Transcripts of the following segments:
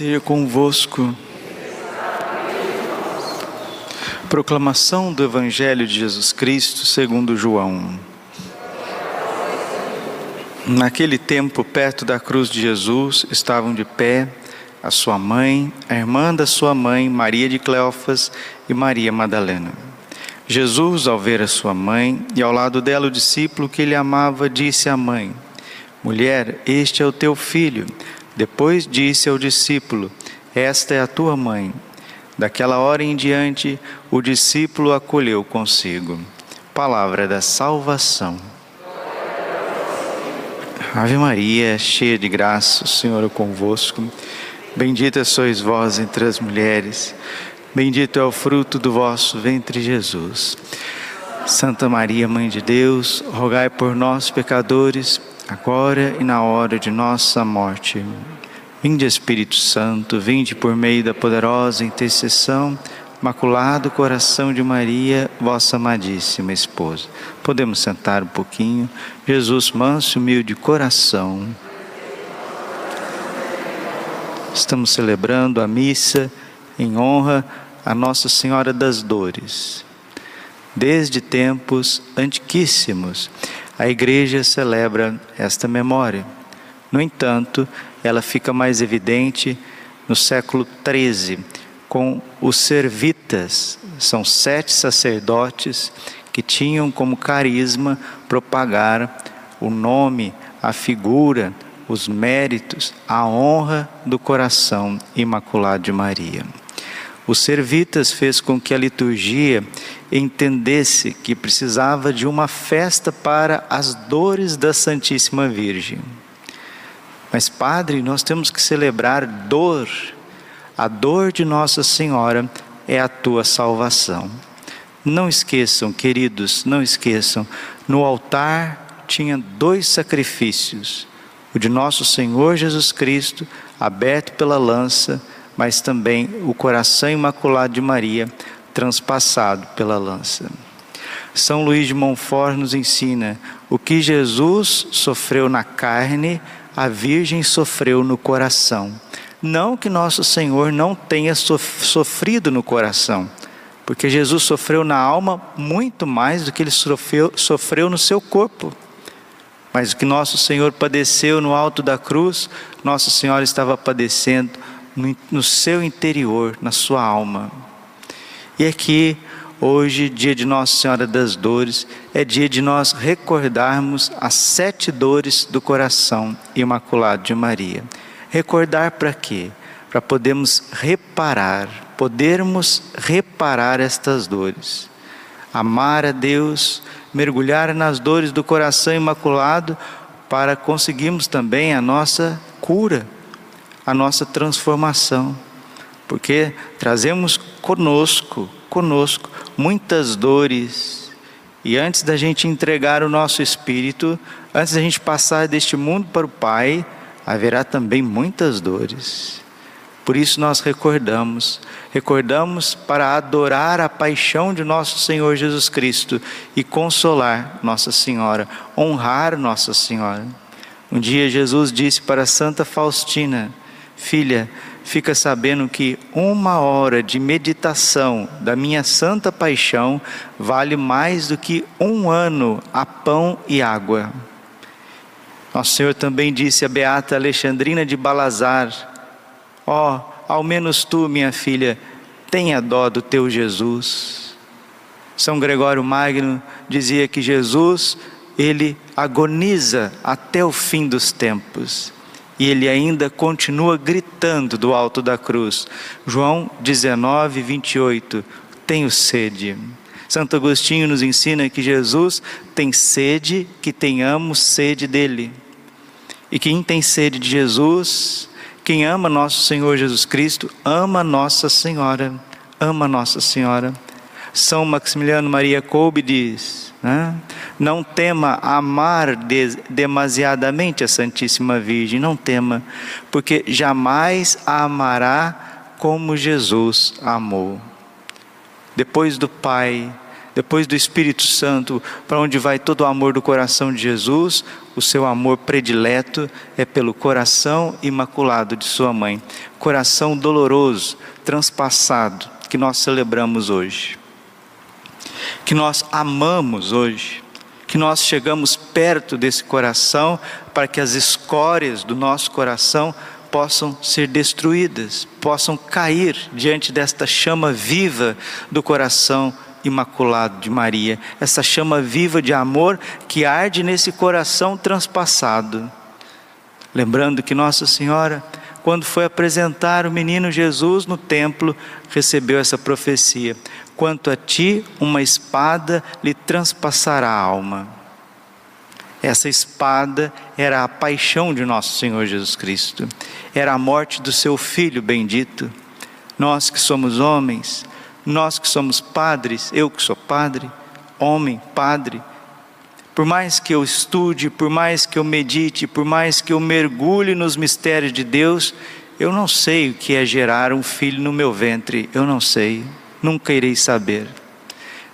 esteja convosco. Proclamação do Evangelho de Jesus Cristo segundo João. Naquele tempo, perto da cruz de Jesus, estavam de pé a sua mãe, a irmã da sua mãe, Maria de Cleofas e Maria Madalena. Jesus, ao ver a sua mãe e ao lado dela o discípulo que ele amava, disse à mãe: Mulher, este é o teu filho. Depois disse ao discípulo: Esta é a tua mãe. Daquela hora em diante, o discípulo acolheu consigo. Palavra da salvação. Ave Maria, cheia de graça, o Senhor é convosco. Bendita sois vós entre as mulheres. Bendito é o fruto do vosso ventre, Jesus. Santa Maria, Mãe de Deus, rogai por nós, pecadores agora e na hora de nossa morte. Vinde Espírito Santo, vinde por meio da poderosa intercessão, Imaculado Coração de Maria, vossa amadíssima esposa. Podemos sentar um pouquinho. Jesus, manso e humilde coração. Estamos celebrando a missa em honra a Nossa Senhora das Dores. Desde tempos antiquíssimos, a igreja celebra esta memória. No entanto, ela fica mais evidente no século XIII, com os servitas. São sete sacerdotes que tinham como carisma propagar o nome, a figura, os méritos, a honra do coração imaculado de Maria. Os servitas fez com que a liturgia entendesse que precisava de uma festa para as dores da Santíssima Virgem. Mas, Padre, nós temos que celebrar dor. A dor de Nossa Senhora é a tua salvação. Não esqueçam, queridos, não esqueçam, no altar tinha dois sacrifícios: o de nosso Senhor Jesus Cristo, aberto pela lança, mas também o coração imaculado de Maria, transpassado pela lança. São Luís de Montfort nos ensina: o que Jesus sofreu na carne, a Virgem sofreu no coração. Não que nosso Senhor não tenha sofrido no coração, porque Jesus sofreu na alma muito mais do que ele sofreu, sofreu no seu corpo. Mas o que nosso Senhor padeceu no alto da cruz, Nossa Senhora estava padecendo no, seu interior, na sua alma. E aqui, hoje, dia de Nossa Senhora das Dores, é dia de nós recordarmos as sete dores do coração imaculado de Maria. Recordar para quê? Para podermos reparar, podermos reparar estas dores. Amar a Deus, mergulhar nas dores do coração imaculado, para conseguirmos também a nossa cura a nossa transformação, porque trazemos conosco, conosco, muitas dores, e antes da gente entregar o nosso espírito, antes da gente passar deste mundo para o Pai, haverá também muitas dores. Por isso nós recordamos, recordamos para adorar a paixão de nosso Senhor Jesus Cristo e consolar Nossa Senhora, honrar Nossa Senhora. Um dia Jesus disse para Santa Faustina: Filha, fica sabendo que uma hora de meditação da minha santa paixão vale mais do que um ano a pão e água. Nosso Senhor também disse a beata Alexandrina de Balazar: Ó, oh, ao menos tu, minha filha, tenha dó do teu Jesus. São Gregório Magno dizia que Jesus, ele agoniza até o fim dos tempos e ele ainda continua gritando do alto da cruz. João 19, 28. Tenho sede. Santo Agostinho nos ensina que Jesus tem sede, que tenhamos sede dele. E quem tem sede de Jesus, quem ama nosso Senhor Jesus Cristo, ama Nossa Senhora. Ama Nossa Senhora. São Maximiliano Maria Kolbe diz: né? Não tema amar de, demasiadamente a Santíssima Virgem, não tema, porque jamais a amará como Jesus amou. Depois do Pai, depois do Espírito Santo, para onde vai todo o amor do coração de Jesus, o seu amor predileto é pelo coração imaculado de sua mãe. coração doloroso, transpassado, que nós celebramos hoje. Que nós amamos hoje, que nós chegamos perto desse coração para que as escórias do nosso coração possam ser destruídas, possam cair diante desta chama viva do coração imaculado de Maria, essa chama viva de amor que arde nesse coração transpassado. Lembrando que Nossa Senhora, quando foi apresentar o menino Jesus no templo, recebeu essa profecia: Quanto a ti, uma espada lhe transpassará a alma. Essa espada era a paixão de nosso Senhor Jesus Cristo, era a morte do seu filho bendito. Nós que somos homens, nós que somos padres, eu que sou padre, homem, padre, por mais que eu estude, por mais que eu medite, por mais que eu mergulhe nos mistérios de Deus, eu não sei o que é gerar um filho no meu ventre, eu não sei, nunca irei saber.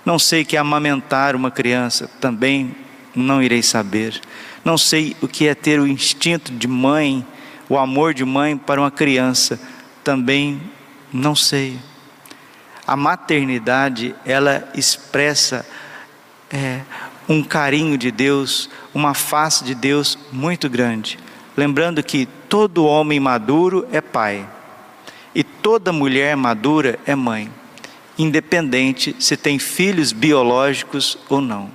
Não sei o que é amamentar uma criança, também não irei saber. Não sei o que é ter o instinto de mãe, o amor de mãe para uma criança, também não sei. A maternidade, ela expressa é, um carinho de Deus, uma face de Deus muito grande. Lembrando que todo homem maduro é pai, e toda mulher madura é mãe, independente se tem filhos biológicos ou não.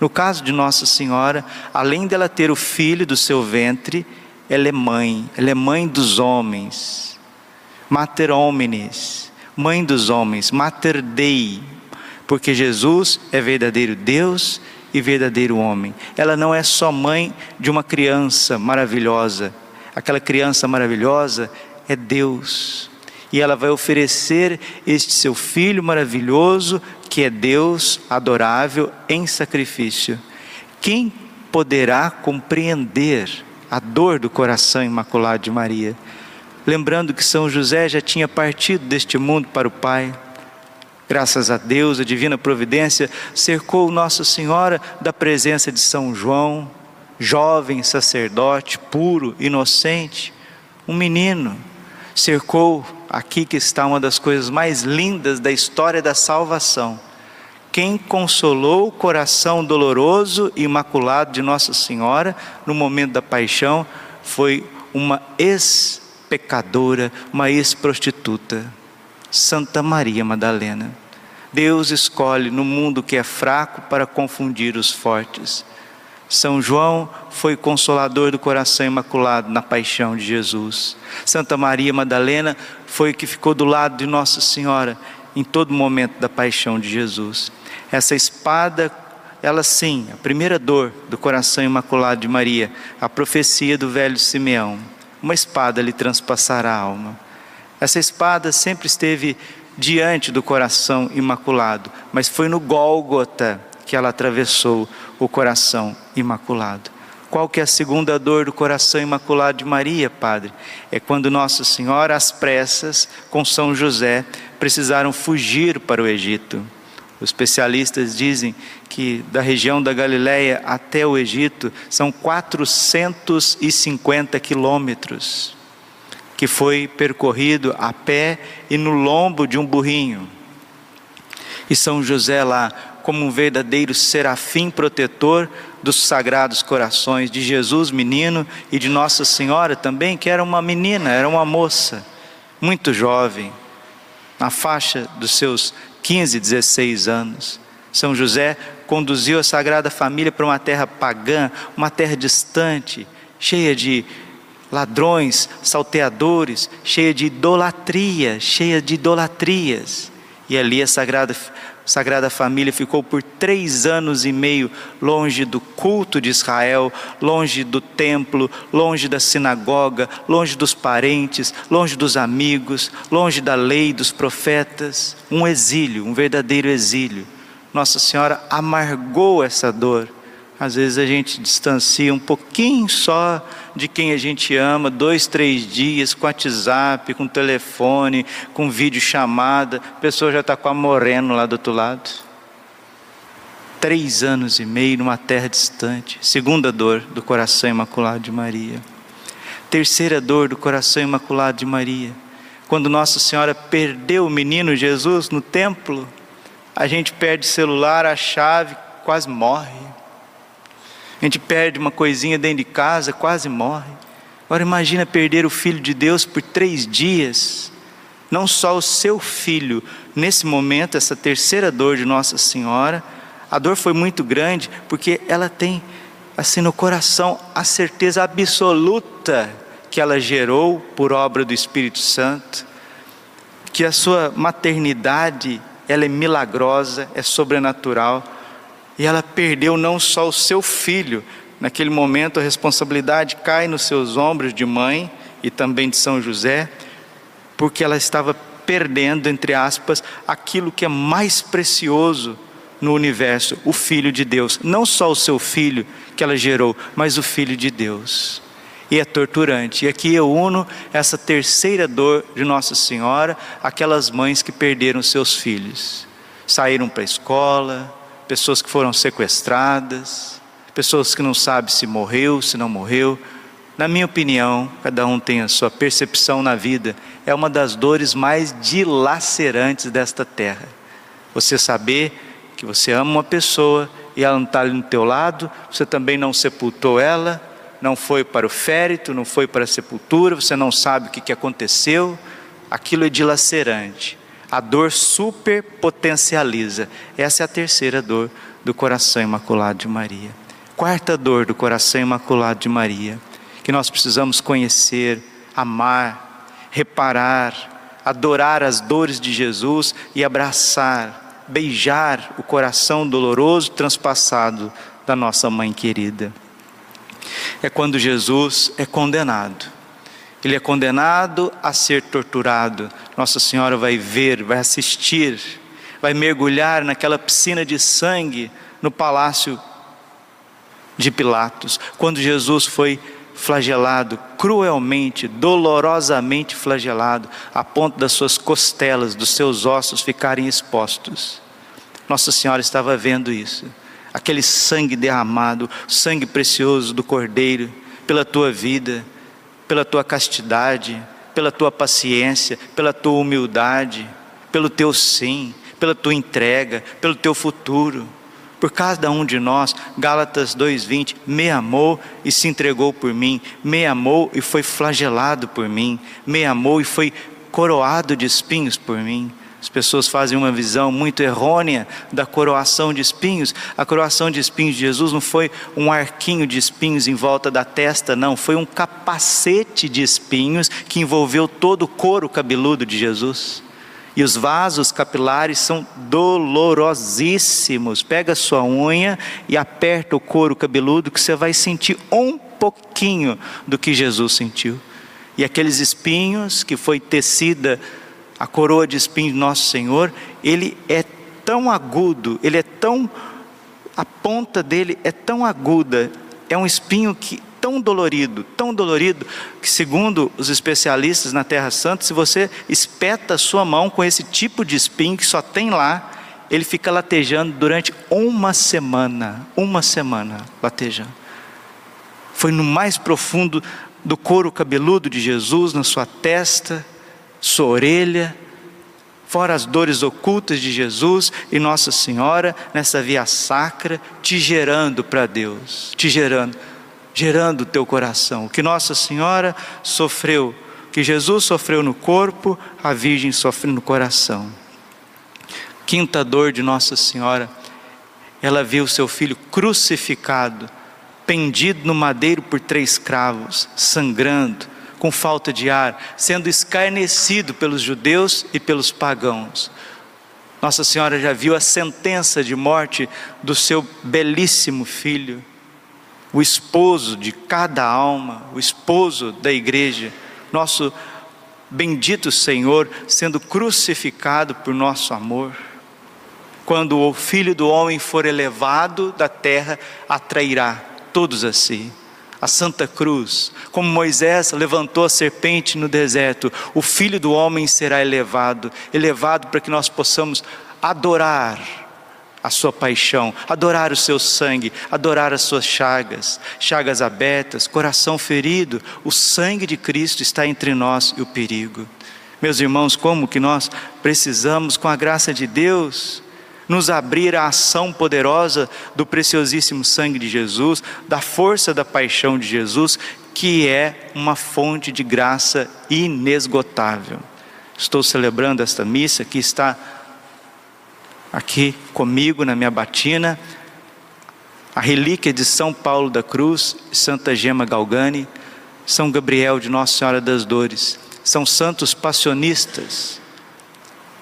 No caso de Nossa Senhora, além dela ter o filho do seu ventre, ela é mãe, ela é mãe dos homens, mater homines, mãe dos homens, mater dei, porque Jesus é verdadeiro Deus e verdadeiro homem. Ela não é só mãe de uma criança maravilhosa, aquela criança maravilhosa é Deus. E ela vai oferecer este seu filho maravilhoso que é Deus adorável em sacrifício. Quem poderá compreender a dor do coração imaculado de Maria? Lembrando que São José já tinha partido deste mundo para o Pai. Graças a Deus, a divina providência cercou Nossa Senhora da presença de São João, jovem sacerdote, puro, inocente, um menino. Cercou aqui que está uma das coisas mais lindas da história da salvação. Quem consolou o coração doloroso e imaculado de Nossa Senhora no momento da paixão foi uma ex-pecadora, uma ex-prostituta, Santa Maria Madalena. Deus escolhe no mundo que é fraco para confundir os fortes. São João foi consolador do coração imaculado na paixão de Jesus. Santa Maria Madalena foi que ficou do lado de Nossa Senhora em todo momento da paixão de Jesus. Essa espada, ela sim, a primeira dor do coração imaculado de Maria, a profecia do velho Simeão. Uma espada lhe transpassará a alma. Essa espada sempre esteve diante do coração imaculado, mas foi no Gólgota que ela atravessou o coração imaculado. Qual que é a segunda dor do coração imaculado de Maria, Padre? É quando Nossa Senhora, às pressas, com São José, precisaram fugir para o Egito. Os especialistas dizem que da região da Galileia até o Egito são 450 quilômetros, que foi percorrido a pé e no lombo de um burrinho. E São José lá como um verdadeiro serafim protetor dos sagrados corações de Jesus, menino, e de Nossa Senhora também, que era uma menina, era uma moça, muito jovem, na faixa dos seus 15, 16 anos. São José conduziu a Sagrada Família para uma terra pagã, uma terra distante, cheia de ladrões, salteadores, cheia de idolatria, cheia de idolatrias. E ali a Sagrada Sagrada Família ficou por três anos e meio longe do culto de Israel, longe do templo, longe da sinagoga, longe dos parentes, longe dos amigos, longe da lei dos profetas. Um exílio, um verdadeiro exílio. Nossa Senhora amargou essa dor às vezes a gente distancia um pouquinho só de quem a gente ama, dois, três dias, com WhatsApp, com telefone, com vídeo chamada, a pessoa já está com a moreno lá do outro lado. Três anos e meio numa terra distante. Segunda dor do coração imaculado de Maria. Terceira dor do coração imaculado de Maria. Quando Nossa Senhora perdeu o menino Jesus no templo, a gente perde celular, a chave, quase morre. A gente perde uma coisinha dentro de casa, quase morre. Agora imagina perder o filho de Deus por três dias. Não só o seu filho, nesse momento, essa terceira dor de Nossa Senhora, a dor foi muito grande, porque ela tem, assim, no coração, a certeza absoluta que ela gerou por obra do Espírito Santo, que a sua maternidade, ela é milagrosa, é sobrenatural, e ela perdeu não só o seu filho, naquele momento a responsabilidade cai nos seus ombros de mãe e também de São José, porque ela estava perdendo, entre aspas, aquilo que é mais precioso no universo, o Filho de Deus. Não só o seu filho que ela gerou, mas o Filho de Deus. E é torturante. E aqui eu uno essa terceira dor de Nossa Senhora, aquelas mães que perderam seus filhos. Saíram para a escola, pessoas que foram sequestradas, pessoas que não sabem se morreu, se não morreu. Na minha opinião, cada um tem a sua percepção na vida, é uma das dores mais dilacerantes desta terra. Você saber que você ama uma pessoa e ela não está ali no teu lado, você também não sepultou ela, não foi para o férito, não foi para a sepultura, você não sabe o que, que aconteceu, aquilo é dilacerante. A dor super potencializa. Essa é a terceira dor do coração imaculado de Maria. Quarta dor do coração imaculado de Maria, que nós precisamos conhecer, amar, reparar, adorar as dores de Jesus e abraçar, beijar o coração doloroso transpassado da nossa mãe querida. É quando Jesus é condenado. Ele é condenado a ser torturado. Nossa Senhora vai ver, vai assistir, vai mergulhar naquela piscina de sangue no palácio de Pilatos, quando Jesus foi flagelado, cruelmente, dolorosamente flagelado, a ponto das suas costelas, dos seus ossos ficarem expostos. Nossa Senhora estava vendo isso, aquele sangue derramado, sangue precioso do Cordeiro, pela tua vida, pela tua castidade, pela tua paciência, pela tua humildade, pelo teu sim, pela tua entrega, pelo teu futuro. Por cada um de nós, Gálatas 2:20, me amou e se entregou por mim, me amou e foi flagelado por mim, me amou e foi coroado de espinhos por mim. As pessoas fazem uma visão muito errônea da coroação de espinhos. A coroação de espinhos de Jesus não foi um arquinho de espinhos em volta da testa, não, foi um capacete de espinhos que envolveu todo o couro cabeludo de Jesus. E os vasos capilares são dolorosíssimos. Pega sua unha e aperta o couro cabeludo que você vai sentir um pouquinho do que Jesus sentiu. E aqueles espinhos que foi tecida a coroa de espinhos de nosso Senhor, ele é tão agudo, ele é tão a ponta dele é tão aguda, é um espinho que tão dolorido, tão dolorido, que segundo os especialistas na Terra Santa, se você espeta a sua mão com esse tipo de espinho que só tem lá, ele fica latejando durante uma semana, uma semana latejando. Foi no mais profundo do couro cabeludo de Jesus, na sua testa, sua orelha, fora as dores ocultas de Jesus e Nossa Senhora nessa via sacra, te gerando para Deus, te gerando gerando o teu coração. O que Nossa Senhora sofreu, que Jesus sofreu no corpo, a Virgem sofre no coração. Quinta dor de Nossa Senhora, ela viu seu filho crucificado, pendido no madeiro por três cravos, sangrando, com falta de ar, sendo escarnecido pelos judeus e pelos pagãos. Nossa Senhora já viu a sentença de morte do seu belíssimo filho o esposo de cada alma, o esposo da igreja, nosso bendito Senhor sendo crucificado por nosso amor. Quando o filho do homem for elevado da terra, atrairá todos a si. A Santa Cruz, como Moisés levantou a serpente no deserto, o filho do homem será elevado elevado para que nós possamos adorar a sua paixão, adorar o seu sangue, adorar as suas chagas, chagas abertas, coração ferido, o sangue de Cristo está entre nós e o perigo. Meus irmãos, como que nós precisamos, com a graça de Deus, nos abrir à ação poderosa do preciosíssimo sangue de Jesus, da força da paixão de Jesus, que é uma fonte de graça inesgotável. Estou celebrando esta missa que está aqui comigo na minha batina, a relíquia de São Paulo da Cruz, Santa Gema Galgani, São Gabriel de Nossa Senhora das Dores, são santos passionistas.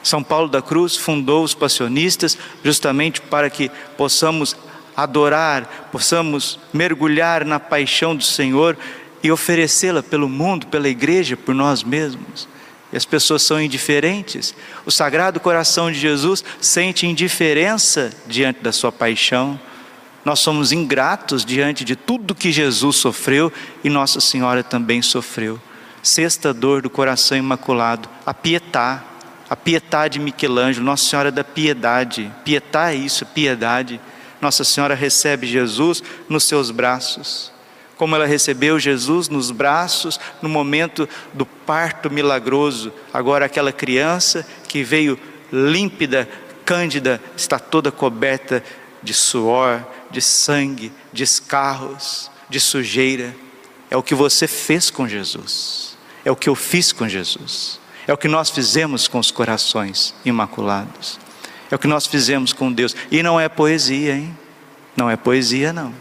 São Paulo da Cruz fundou os passionistas justamente para que possamos adorar, possamos mergulhar na paixão do Senhor e oferecê-la pelo mundo, pela igreja, por nós mesmos. E as pessoas são indiferentes. O Sagrado Coração de Jesus sente indiferença diante da sua paixão. Nós somos ingratos diante de tudo que Jesus sofreu e Nossa Senhora também sofreu. Sexta dor do coração imaculado, a a pietá de Michelangelo, Nossa Senhora da Piedade. Pietá é isso, piedade. Nossa Senhora recebe Jesus nos seus braços. Como ela recebeu Jesus nos braços no momento do parto milagroso. Agora, aquela criança que veio límpida, cândida, está toda coberta de suor, de sangue, de escarros, de sujeira. É o que você fez com Jesus. É o que eu fiz com Jesus. É o que nós fizemos com os corações imaculados. É o que nós fizemos com Deus. E não é poesia, hein? Não é poesia, não.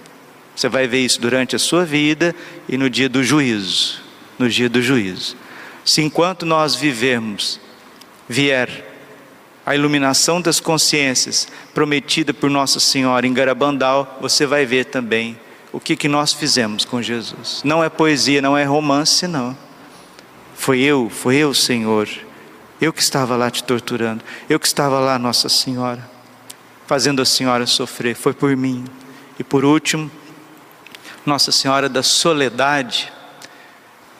Você vai ver isso durante a sua vida e no dia do juízo. No dia do juízo. Se enquanto nós vivemos, vier a iluminação das consciências prometida por Nossa Senhora em Garabandal, você vai ver também o que, que nós fizemos com Jesus. Não é poesia, não é romance, não. Foi eu, foi eu, Senhor. Eu que estava lá te torturando. Eu que estava lá, Nossa Senhora, fazendo a Senhora sofrer. Foi por mim. E por último, Nossa Senhora da Soledade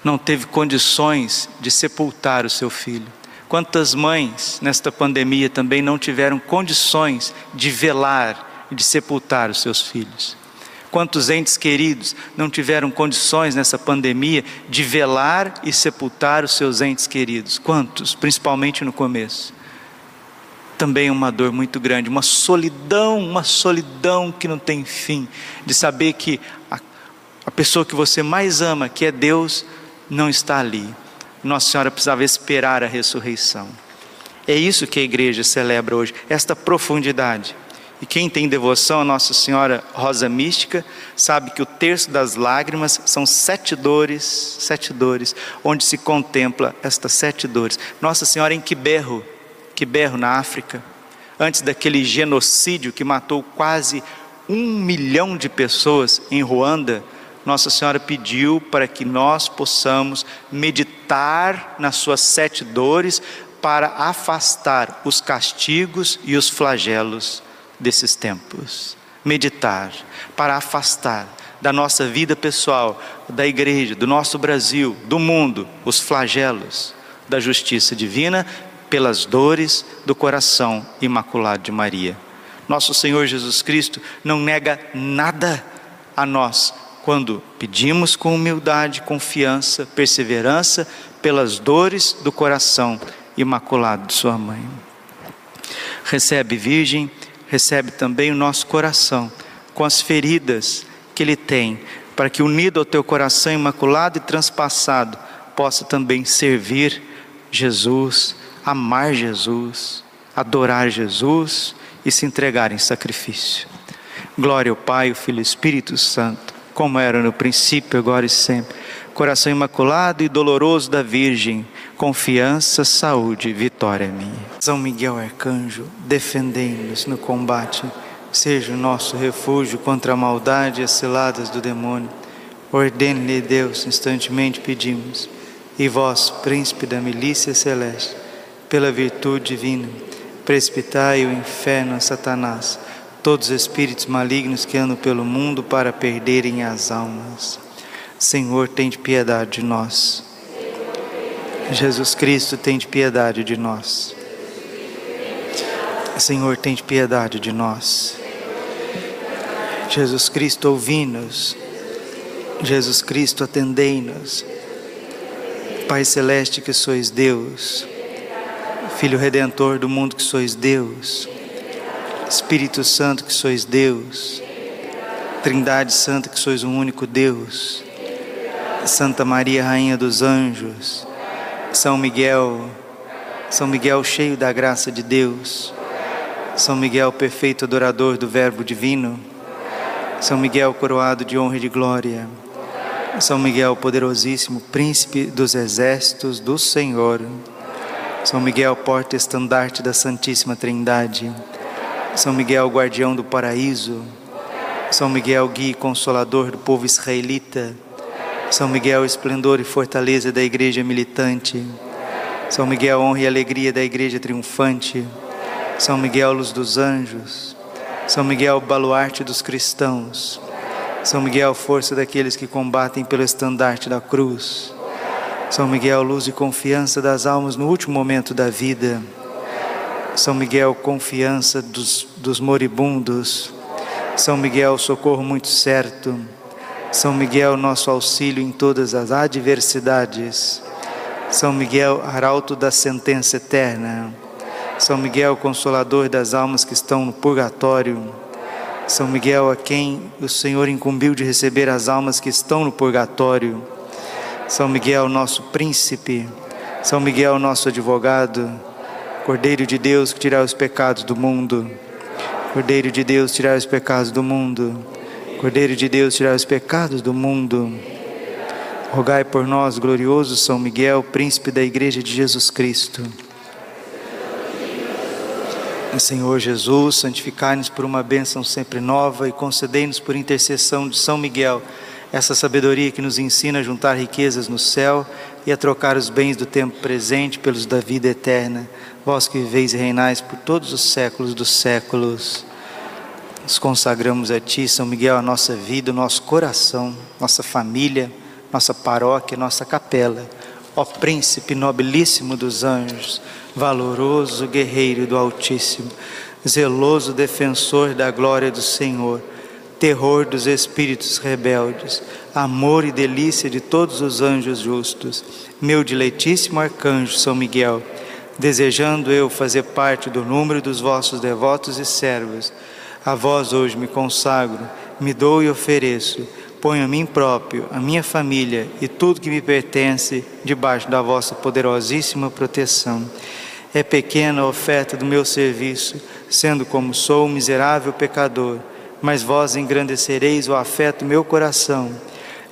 não teve condições de sepultar o seu filho. Quantas mães nesta pandemia também não tiveram condições de velar e de sepultar os seus filhos? Quantos entes queridos não tiveram condições nessa pandemia de velar e sepultar os seus entes queridos? Quantos, principalmente no começo? Também uma dor muito grande, uma solidão, uma solidão que não tem fim, de saber que a, a pessoa que você mais ama, que é Deus, não está ali nossa Senhora precisava esperar a ressurreição. É isso que a igreja celebra hoje, esta profundidade. E quem tem devoção a Nossa Senhora Rosa Mística, sabe que o terço das lágrimas são sete dores, sete dores, onde se contempla estas sete dores. Nossa Senhora em Quiberro, Quiberro na África, antes daquele genocídio que matou quase um milhão de pessoas em Ruanda, nossa Senhora pediu para que nós possamos meditar nas suas sete dores para afastar os castigos e os flagelos desses tempos. Meditar para afastar da nossa vida pessoal, da igreja, do nosso Brasil, do mundo, os flagelos da justiça divina pelas dores do coração imaculado de Maria. Nosso Senhor Jesus Cristo não nega nada a nós quando pedimos com humildade, confiança, perseverança pelas dores do coração imaculado de Sua mãe. Recebe, Virgem, recebe também o nosso coração com as feridas que Ele tem, para que unido ao teu coração imaculado e transpassado, possa também servir Jesus, amar Jesus, adorar Jesus e se entregar em sacrifício. Glória ao Pai, ao Filho e ao Espírito Santo como era no princípio, agora e sempre. Coração imaculado e doloroso da Virgem, confiança, saúde, vitória minha. São Miguel Arcanjo, defendei-nos no combate, seja o nosso refúgio contra a maldade e as ciladas do demônio. Ordene-lhe Deus, instantemente pedimos. E vós, príncipe da milícia celeste, pela virtude divina, precipitai o inferno a Satanás todos os espíritos malignos que andam pelo mundo para perderem as almas. Senhor, tem de piedade de nós. Jesus Cristo, tem de piedade de nós. Senhor, tem de piedade de nós. Jesus Cristo, ouvi-nos. Jesus Cristo, atendei-nos. Pai Celeste que sois Deus, Filho Redentor do mundo que sois Deus, Espírito Santo que sois Deus, Trindade Santa que sois um único Deus, Santa Maria, Rainha dos Anjos, São Miguel, São Miguel cheio da graça de Deus, São Miguel perfeito adorador do Verbo Divino, São Miguel coroado de honra e de glória, São Miguel poderosíssimo, príncipe dos exércitos do Senhor, São Miguel porta-estandarte da Santíssima Trindade, São Miguel guardião do paraíso, São Miguel guia e consolador do povo israelita, São Miguel esplendor e fortaleza da igreja militante, São Miguel honra e alegria da igreja triunfante, São Miguel luz dos anjos, São Miguel baluarte dos cristãos, São Miguel força daqueles que combatem pelo estandarte da cruz, São Miguel luz e confiança das almas no último momento da vida, São Miguel confiança dos, dos moribundos, São Miguel socorro muito certo, São Miguel nosso auxílio em todas as adversidades, São Miguel arauto da sentença eterna, São Miguel consolador das almas que estão no purgatório, São Miguel a quem o Senhor incumbiu de receber as almas que estão no purgatório, São Miguel nosso príncipe, São Miguel nosso advogado, Cordeiro de Deus que tirar os pecados do mundo. Cordeiro de Deus, tirar os pecados do mundo. Cordeiro de Deus, tirar os pecados do mundo. Rogai por nós, glorioso São Miguel, príncipe da Igreja de Jesus Cristo. Senhor Jesus, santificai-nos por uma bênção sempre nova e concedei-nos por intercessão de São Miguel essa sabedoria que nos ensina a juntar riquezas no céu e a trocar os bens do tempo presente pelos da vida eterna. Vós que viveis e reinais por todos os séculos dos séculos. Nos consagramos a Ti, São Miguel, a nossa vida, o nosso coração, nossa família, nossa paróquia, nossa capela. Ó Príncipe nobilíssimo dos anjos, valoroso guerreiro do Altíssimo, zeloso defensor da glória do Senhor, terror dos espíritos rebeldes, amor e delícia de todos os anjos justos, meu diletíssimo arcanjo São Miguel, desejando eu fazer parte do número dos vossos devotos e servos, a vós hoje me consagro, me dou e ofereço, ponho a mim próprio, a minha família e tudo que me pertence debaixo da vossa poderosíssima proteção. É pequena a oferta do meu serviço, sendo como sou um miserável pecador, mas vós engrandecereis o afeto do meu coração.